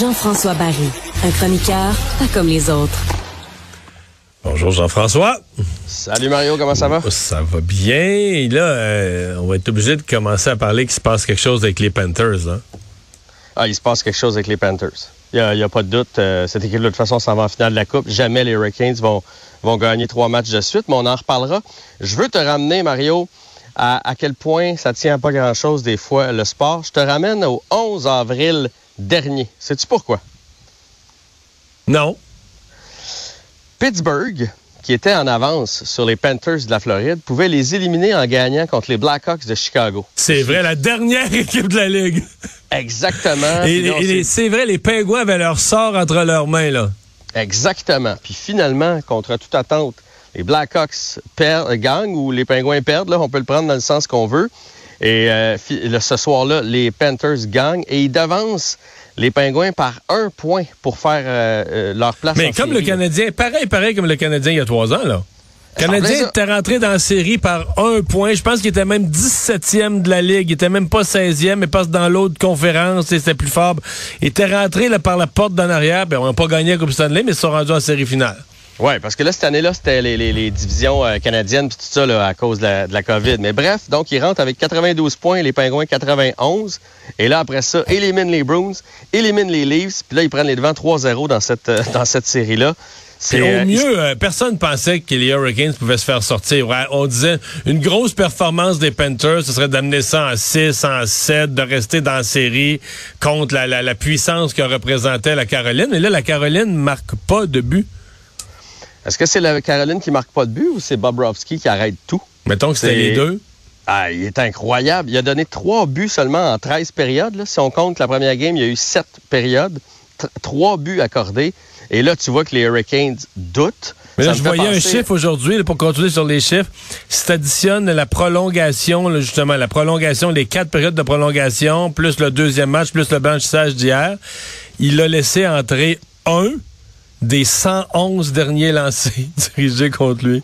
Jean-François Barry, un chroniqueur pas comme les autres. Bonjour Jean-François. Salut Mario, comment ça va? Ça va bien. Et là, euh, on va être obligé de commencer à parler qu'il se passe quelque chose avec les Panthers. Hein? Ah, il se passe quelque chose avec les Panthers. Il n'y a, pas de doute. Euh, cette équipe, de toute façon, s'en va en finale de la Coupe. Jamais les Hurricanes vont, vont gagner trois matchs de suite, mais on en reparlera. Je veux te ramener, Mario, à, à quel point ça tient pas grand-chose des fois, le sport. Je te ramène au 11 avril dernier. Sais-tu pourquoi? Non. Pittsburgh, qui était en avance sur les Panthers de la Floride, pouvait les éliminer en gagnant contre les Blackhawks de Chicago. C'est vrai, la dernière équipe de la Ligue. Exactement. Et, c'est vrai, les Pingouins avaient leur sort entre leurs mains, là. Exactement. Puis finalement, contre toute attente, les Blackhawks perdent, gagnent ou les Pingouins perdent, là, on peut le prendre dans le sens qu'on veut. Et euh, ce soir-là, les Panthers gagnent et ils devancent les Pingouins par un point pour faire euh, euh, leur place. Mais comme le Canadien, pareil, pareil comme le Canadien il y a trois ans, là. Le Canadien était rentré dans la série par un point. Je pense qu'il était même 17e de la Ligue. Il était même pas 16e, mais passe dans l'autre conférence et c'était plus fort. Il était rentré là, par la porte d'en arrière. Ben, on n'a pas gagné la Coupe Stanley, mais ils sont rendus en série finale. Oui, parce que là, cette année-là, c'était les, divisions euh, canadiennes puis tout ça là, à cause de la, COVID. Mais bref, donc, ils rentrent avec 92 points, les Pingouins 91. Et là, après ça, éliminent les Bruins, éliminent les Leafs. Puis là, ils prennent les devants 3-0 dans cette, euh, dans cette série-là. C'est au euh, mieux, personne pensait que les Hurricanes pouvaient se faire sortir. On disait une grosse performance des Panthers, ce serait d'amener ça en 6, en 7, de rester dans la série contre la, la, la puissance que représentait la Caroline. Mais là, la Caroline marque pas de but. Est-ce que c'est la Caroline qui marque pas de but ou c'est Bobrovski qui arrête tout? Mettons que c'était les deux. Ah, il est incroyable. Il a donné trois buts seulement en 13 périodes. Si on compte la première game, il y a eu sept périodes, trois buts accordés. Et là, tu vois que les Hurricanes doutent. Mais là, je voyais un chiffre aujourd'hui, pour continuer sur les chiffres. Si tu additionnes la prolongation, justement, la prolongation, les quatre périodes de prolongation, plus le deuxième match, plus le blanchissage d'hier, il a laissé entrer un des 111 derniers lancés dirigés contre lui.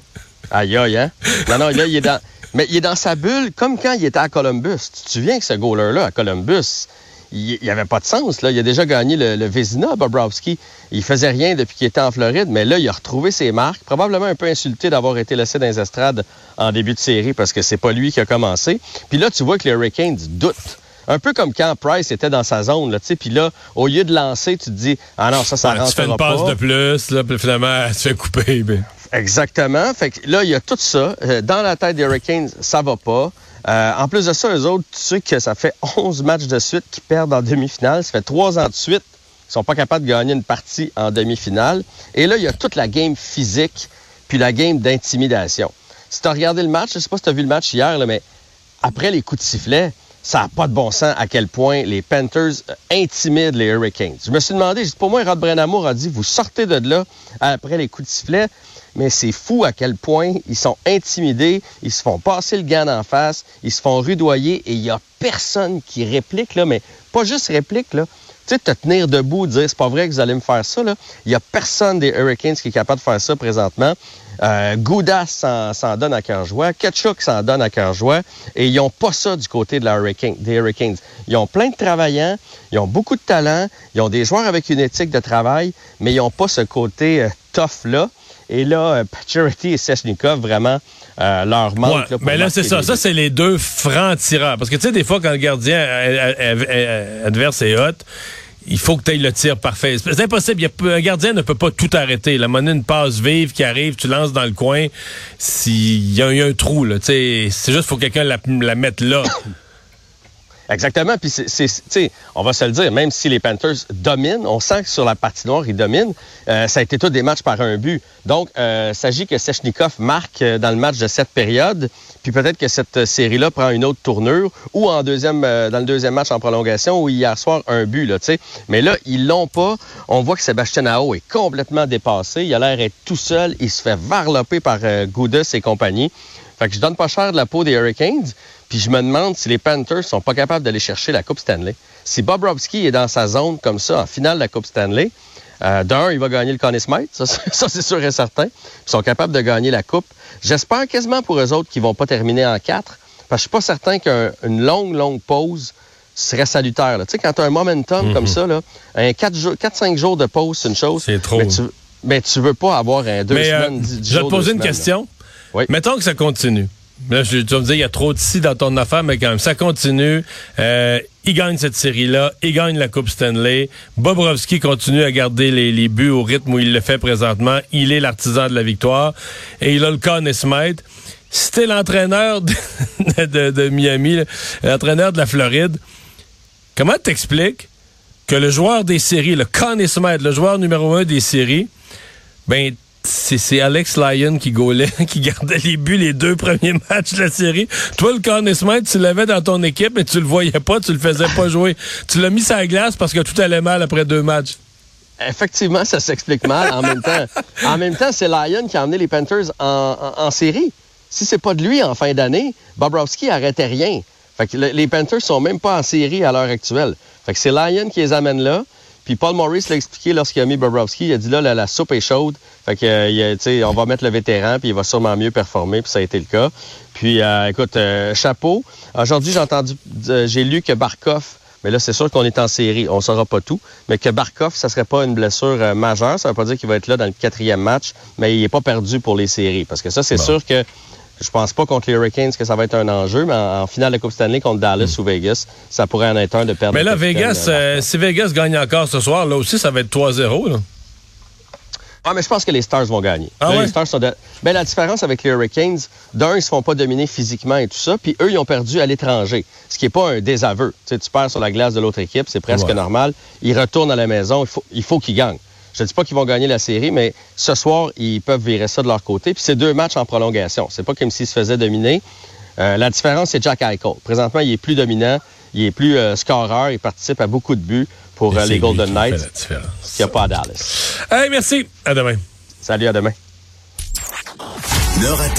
Aïe, aïe, hein? Non, non, là, il est dans... Mais il est dans sa bulle, comme quand il était à Columbus. Tu te souviens que ce goaler-là, à Columbus, il n'y avait pas de sens. Là. Il a déjà gagné le, le Vézina, Bobrovski. Il faisait rien depuis qu'il était en Floride, mais là, il a retrouvé ses marques. Probablement un peu insulté d'avoir été laissé dans les estrades en début de série parce que c'est pas lui qui a commencé. Puis là, tu vois que les Hurricanes doutent. Un peu comme quand Price était dans sa zone, là, puis là, au lieu de lancer, tu te dis, ah non, ça, ça rentre pas. Tu fais une passe de plus, là, puis finalement, tu fais couper. Ben. Exactement. Fait que là, il y a tout ça. Euh, dans la tête des Hurricanes, ça va pas. Euh, en plus de ça, eux autres, tu sais que ça fait 11 matchs de suite qu'ils perdent en demi-finale. Ça fait trois ans de suite qu'ils sont pas capables de gagner une partie en demi-finale. Et là, il y a toute la game physique puis la game d'intimidation. Si tu as regardé le match, je sais pas si tu as vu le match hier, là, mais après les coups de sifflet, ça n'a pas de bon sens à quel point les Panthers euh, intimident les Hurricanes. Je me suis demandé, pour moi, Rod Brennamour a dit, vous sortez de là après les coups de sifflet, mais c'est fou à quel point ils sont intimidés, ils se font passer le gant en face, ils se font rudoyer et il n'y a personne qui réplique, là, mais pas juste réplique, là. Sais, te tenir debout, dire c'est pas vrai que vous allez me faire ça. Il n'y a personne des Hurricanes qui est capable de faire ça présentement. Euh, Goudas s'en donne à cœur joie. Ketchuk s'en donne à cœur joie. Et ils n'ont pas ça du côté de la des Hurricanes. Ils ont plein de travaillants, ils ont beaucoup de talent, ils ont des joueurs avec une éthique de travail, mais ils n'ont pas ce côté euh, tough-là. Et là, euh, et Sechnikov, vraiment, euh, leur manque. mais là, c'est ça. Ça, c'est les deux francs tireurs. Parce que, tu sais, des fois, quand le gardien adverse est hot, il faut que tu aies le tir parfait. C'est impossible. un gardien ne peut pas tout arrêter. La monnaie, une passe vive qui arrive, tu lances dans le coin. S'il y, a un trou, c'est juste qu'il faut que quelqu'un la, la mette là. Exactement. Puis, on va se le dire, même si les Panthers dominent, on sent que sur la partie noire, ils dominent. Euh, ça a été tout des matchs par un but. Donc, euh, s'agit que Sechnikov marque euh, dans le match de cette période. Puis peut-être que cette série-là prend une autre tournure ou dans le deuxième match en prolongation où hier soir un but. Là. Mais là, ils l'ont pas. On voit que Sébastien Ao est complètement dépassé. Il a l'air d'être tout seul. Il se fait varloper par Goudas et compagnie. Fait que je donne pas cher de la peau des Hurricanes. Puis je me demande si les Panthers sont pas capables d'aller chercher la Coupe Stanley. Si Bob Robski est dans sa zone comme ça, en finale de la Coupe Stanley, Euh, D'un, il va gagner le Conn Smythe, ça, ça c'est sûr et certain. Ils sont capables de gagner la Coupe. J'espère quasiment pour eux autres qu'ils vont pas terminer en quatre, parce que je suis pas certain qu'une longue, longue pause serait salutaire. Tu sais, quand tu as un momentum comme ça, là, un 4-5 jours de pause, c'est une chose. C'est trop. Mais tu, mais tu veux pas avoir un deux Mais, euh, semaines, dix- dix je vais te poser une semaines, question. Mettons que ça continue. Là, je, tu vas me dire, il y a trop de si dans ton affaire, mais quand même, ça continue. Euh, il gagne cette série-là. Il gagne la Coupe Stanley. Bobrovski continue à garder les, les buts au rythme où il le fait présentement. Il est l'artisan de la victoire. Et il a le Conn Smythe. Si t'es l'entraîneur de, de- Miami, l'entraîneur de la Floride, comment t'expliques que le joueur des séries, le Conn Smythe, le joueur numéro un des séries, ben, c'est Alex Lyon qui gaulait, qui gardait les buts les deux premiers matchs de la série. Toi, le Conn Smythe, tu l'avais dans ton équipe, mais tu le voyais pas, tu le faisais pas jouer. Tu l'as mis sur la glace parce que tout allait mal après deux matchs. Effectivement, ça s'explique mal. En même temps, en même temps, c'est Lyon qui a emmené les Panthers en, en- en série. Si c'est pas de lui en fin d'année, Bobrovski arrêtait rien. Fait que le- les Panthers sont même pas en série à l'heure actuelle. Fait que c'est Lyon qui les amène là. Puis Paul Morris l'a expliqué lorsqu'il a mis Bobrovski. Il a dit là, la, la soupe est chaude. Fait que, euh, on va mettre le vétéran, puis il va sûrement mieux performer. Puis ça a été le cas. Puis, euh, écoute, euh, chapeau. Aujourd'hui, j'ai entendu, euh, j'ai lu que Barkov, mais là, c'est sûr qu'on est en série. On saura pas tout. Mais que Barkov, ça serait pas une blessure majeure. Ça veut pas dire qu'il va être là dans le quatrième match, mais il est pas perdu pour les séries. Parce que ça, c'est sûr que je pense pas contre les Hurricanes que ça va être un enjeu, mais en, en finale de Coupe Stanley contre Dallas ou Vegas, ça pourrait en être un de perdre. Mais là, Vegas, euh, euh, si Vegas gagne encore ce soir, là aussi, ça va être 3-0. là. Ah, mais je pense que les Stars vont gagner. Ah Là, ouais? Les Stars sont de- Ben, la différence avec les Hurricanes, d'un, ils se font pas dominer physiquement et tout ça, puis eux, ils ont perdu à l'étranger, ce qui est pas un désaveu. Tu sais, tu perds sur la glace de l'autre équipe, c'est presque Ouais. normal. Ils retournent à la maison, il faut, il faut qu'ils gagnent. Je ne dis pas qu'ils vont gagner la série, mais ce soir, ils peuvent virer ça de leur côté. Puis c'est deux matchs en prolongation. C'est pas comme s'ils se faisaient dominer. Euh, la différence, c'est Jack Eichel. Présentement, il est plus dominant, il est plus euh, scoreur, il participe à beaucoup de buts pour euh, les Golden Knights, la différence. ce qu'il n'y a pas à Dallas. Hey, merci. À demain. Salut, à demain.